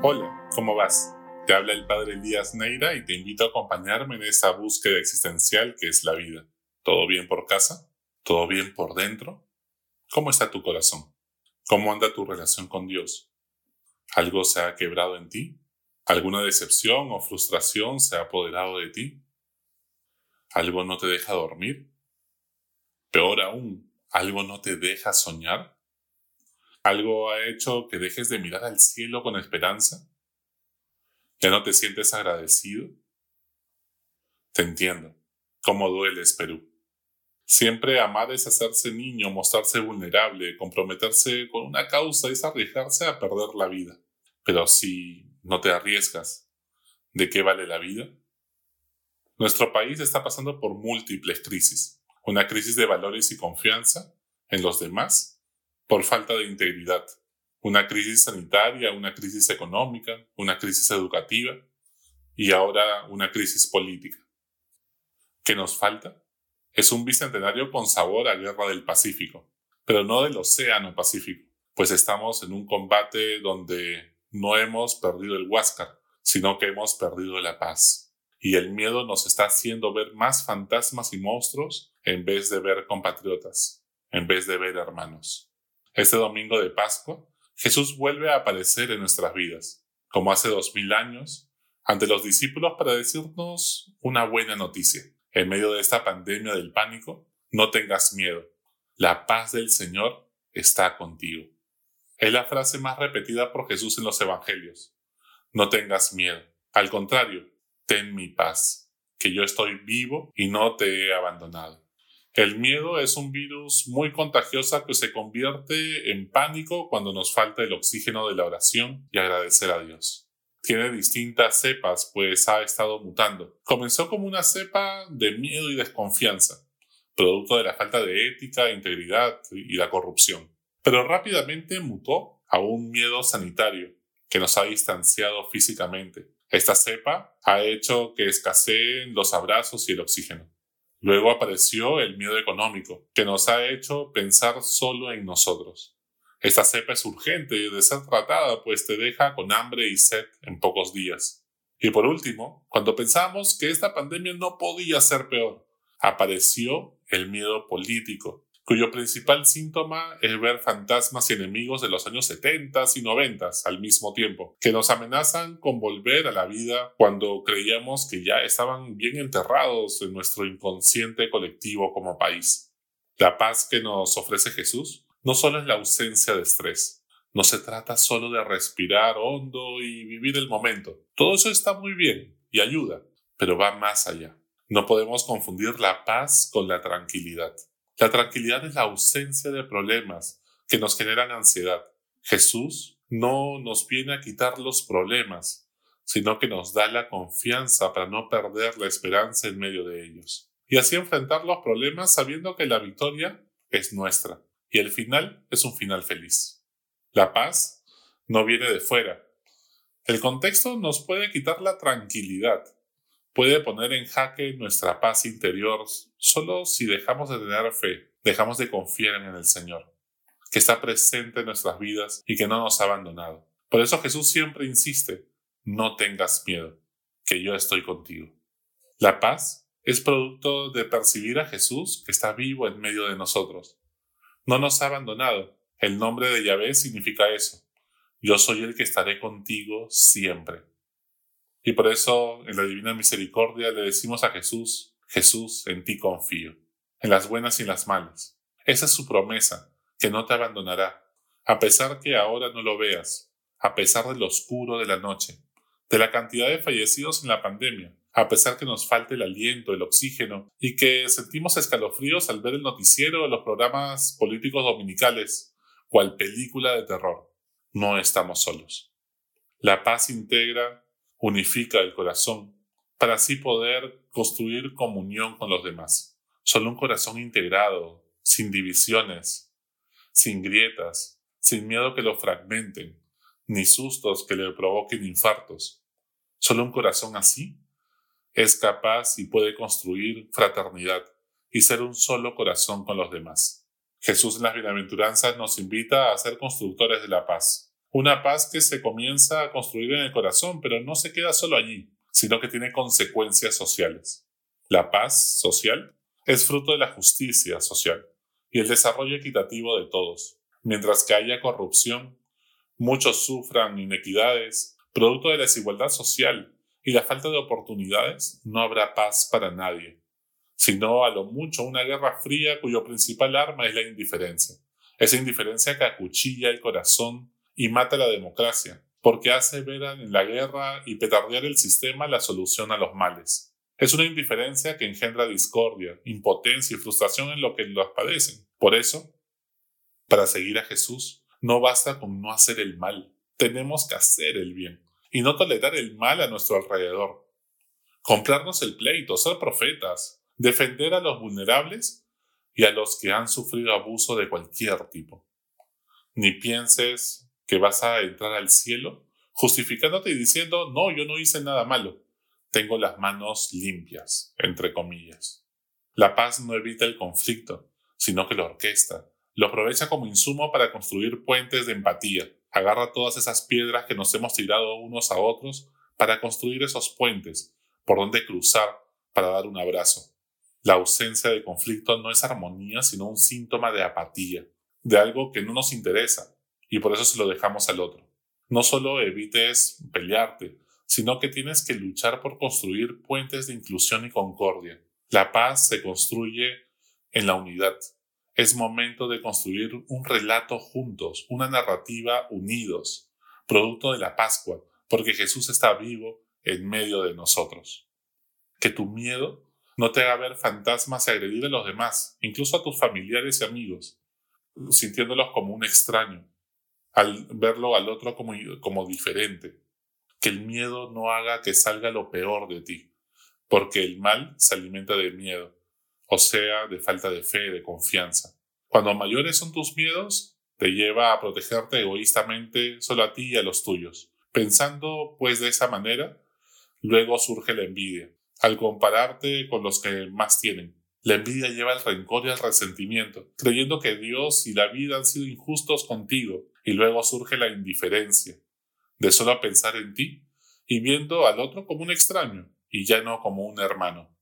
Hola, ¿cómo vas? Te habla el padre Elías Neira y te invito a acompañarme en esa búsqueda existencial que es la vida. ¿Todo bien por casa? ¿Todo bien por dentro? ¿Cómo está tu corazón? ¿Cómo anda tu relación con Dios? ¿Algo se ha quebrado en ti? ¿Alguna decepción o frustración se ha apoderado de ti? ¿Algo no te deja dormir? Peor aún, ¿algo no te deja soñar? ¿Algo ha hecho que dejes de mirar al cielo con esperanza? ¿Ya no te sientes agradecido? Te entiendo. ¿Cómo dueles, Perú? Siempre amar es hacerse niño, mostrarse vulnerable, comprometerse con una causa es arriesgarse a perder la vida. Pero si no te arriesgas, ¿de qué vale la vida? Nuestro país está pasando por múltiples crisis. Una crisis de valores y confianza en los demás por falta de integridad. Una crisis sanitaria, una crisis económica, una crisis educativa y ahora una crisis política. ¿Qué nos falta? Es un bicentenario con sabor a guerra del Pacífico, pero no del Océano Pacífico, pues estamos en un combate donde no hemos perdido el Huáscar, sino que hemos perdido la paz. Y el miedo nos está haciendo ver más fantasmas y monstruos en vez de ver compatriotas, en vez de ver hermanos. Este domingo de Pascua, Jesús vuelve a aparecer en nuestras vidas, como hace dos mil años, ante los discípulos para decirnos una buena noticia. En medio de esta pandemia del pánico, no tengas miedo. La paz del Señor está contigo. Es la frase más repetida por Jesús en los Evangelios. No tengas miedo. Al contrario, ten mi paz, que yo estoy vivo y no te he abandonado. El miedo es un virus muy contagioso que se convierte en pánico cuando nos falta el oxígeno de la oración y agradecer a Dios. Tiene distintas cepas, pues ha estado mutando. Comenzó como una cepa de miedo y desconfianza, producto de la falta de ética, integridad y la corrupción. Pero rápidamente mutó a un miedo sanitario que nos ha distanciado físicamente. Esta cepa ha hecho que escaseen los abrazos y el oxígeno. Luego apareció el miedo económico, que nos ha hecho pensar solo en nosotros. Esta cepa es urgente de ser tratada, pues te deja con hambre y sed en pocos días. Y por último, cuando pensamos que esta pandemia no podía ser peor, apareció el miedo político, cuyo principal síntoma es ver fantasmas y enemigos de los años 70 y 90 al mismo tiempo, que nos amenazan con volver a la vida cuando creíamos que ya estaban bien enterrados en nuestro inconsciente colectivo como país. La paz que nos ofrece Jesús no solo es la ausencia de estrés, no se trata solo de respirar hondo y vivir el momento. Todo eso está muy bien y ayuda, pero va más allá. No podemos confundir la paz con la tranquilidad. La tranquilidad es la ausencia de problemas que nos generan ansiedad. Jesús no nos viene a quitar los problemas, sino que nos da la confianza para no perder la esperanza en medio de ellos. Y así enfrentar los problemas sabiendo que la victoria es nuestra y el final es un final feliz. La paz no viene de fuera. El contexto nos puede quitar la tranquilidad, puede poner en jaque nuestra paz interior solo si dejamos de tener fe, dejamos de confiar en el Señor, que está presente en nuestras vidas y que no nos ha abandonado. Por eso Jesús siempre insiste, no tengas miedo, que yo estoy contigo. La paz es producto de percibir a Jesús que está vivo en medio de nosotros. No nos ha abandonado. El nombre de Yahvé significa eso. Yo soy el que estaré contigo siempre. Y por eso en la Divina Misericordia le decimos a Jesús, Jesús, en ti confío, en las buenas y en las malas. Esa es su promesa, que no te abandonará, a pesar que ahora no lo veas, a pesar del oscuro de la noche, de la cantidad de fallecidos en la pandemia, a pesar que nos falte el aliento, el oxígeno y que sentimos escalofríos al ver el noticiero de los programas políticos dominicales, cual película de terror. No estamos solos. La paz integra unifica el corazón para así poder construir comunión con los demás. Solo un corazón integrado, sin divisiones, sin grietas, sin miedo que lo fragmenten, ni sustos que le provoquen infartos. Solo un corazón así es capaz y puede construir fraternidad y ser un solo corazón con los demás. Jesús en las bienaventuranzas nos invita a ser constructores de la paz, Una paz que se comienza a construir en el corazón, pero no se queda solo allí, sino que tiene consecuencias sociales. La paz social es fruto de la justicia social y el desarrollo equitativo de todos. Mientras que haya corrupción, muchos sufran inequidades, producto de la desigualdad social y la falta de oportunidades, no habrá paz para nadie, sino a lo mucho una guerra fría cuyo principal arma es la indiferencia. Esa indiferencia que acuchilla el corazón y mata la democracia, porque hace ver en la guerra y petardear el sistema la solución a los males. Es una indiferencia que engendra discordia, impotencia y frustración en lo que los padecen. Por eso, para seguir a Jesús, no basta con no hacer el mal, tenemos que hacer el bien y no tolerar el mal a nuestro alrededor. Comprarnos el pleito, ser profetas, defender a los vulnerables y a los que han sufrido abuso de cualquier tipo. Ni pienses que vas a entrar al cielo justificándote y diciendo, no, yo no hice nada malo tengo las manos limpias, entre comillas. La paz no evita el conflicto, sino que lo orquesta, lo aprovecha como insumo para construir puentes de empatía, agarra todas esas piedras que nos hemos tirado unos a otros para construir esos puentes, por donde cruzar para dar un abrazo. La ausencia de conflicto no es armonía, sino un síntoma de apatía, de algo que no nos interesa, y por eso se lo dejamos al otro. No solo evites pelearte, sino que tienes que luchar por construir puentes de inclusión y concordia. La paz se construye en la unidad. Es momento de construir un relato juntos, una narrativa unidos, producto de la Pascua, porque Jesús está vivo en medio de nosotros. Que tu miedo no te haga ver fantasmas y agredir a los demás, incluso a tus familiares y amigos, sintiéndolos como un extraño, al verlo al otro como, como diferente que el miedo no haga que salga lo peor de ti, porque el mal se alimenta de miedo, o sea, de falta de fe, de confianza. Cuando mayores son tus miedos, te lleva a protegerte egoístamente solo a ti y a los tuyos. Pensando pues de esa manera, luego surge la envidia, al compararte con los que más tienen. La envidia lleva al rencor y al resentimiento, creyendo que Dios y la vida han sido injustos contigo, y luego surge la indiferencia, de solo pensar en ti y viendo al otro como un extraño y ya no como un hermano,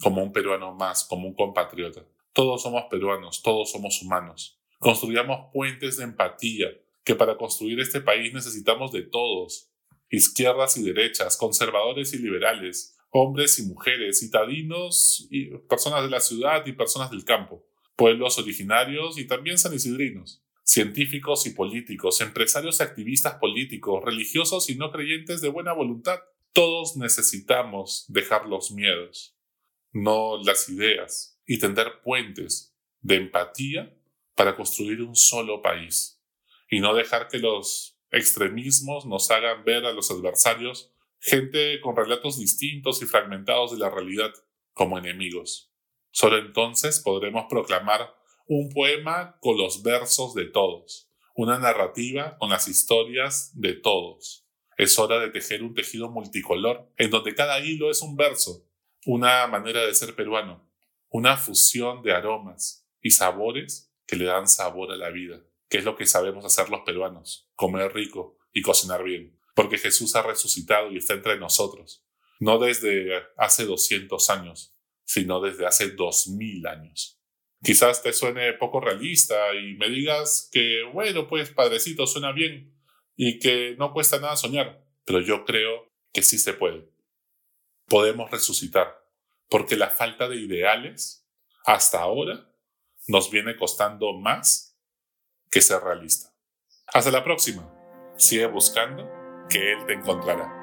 como un peruano más, como un compatriota. Todos somos peruanos, todos somos humanos. Construyamos puentes de empatía, que para construir este país necesitamos de todos, izquierdas y derechas, conservadores y liberales, hombres y mujeres, citadinos y personas de la ciudad y personas del campo, pueblos originarios y también sanisidrinos científicos y políticos, empresarios y activistas políticos, religiosos y no creyentes de buena voluntad. Todos necesitamos dejar los miedos, no las ideas, y tender puentes de empatía para construir un solo país, y no dejar que los extremismos nos hagan ver a los adversarios gente con relatos distintos y fragmentados de la realidad como enemigos. Solo entonces podremos proclamar un poema con los versos de todos, una narrativa con las historias de todos. Es hora de tejer un tejido multicolor en donde cada hilo es un verso, una manera de ser peruano, una fusión de aromas y sabores que le dan sabor a la vida, que es lo que sabemos hacer los peruanos, comer rico y cocinar bien, porque Jesús ha resucitado y está entre nosotros, no desde hace 200 años, sino desde hace 2000 años. Quizás te suene poco realista y me digas que, bueno, pues padrecito suena bien y que no cuesta nada soñar, pero yo creo que sí se puede. Podemos resucitar, porque la falta de ideales hasta ahora nos viene costando más que ser realista. Hasta la próxima. Sigue buscando que Él te encontrará.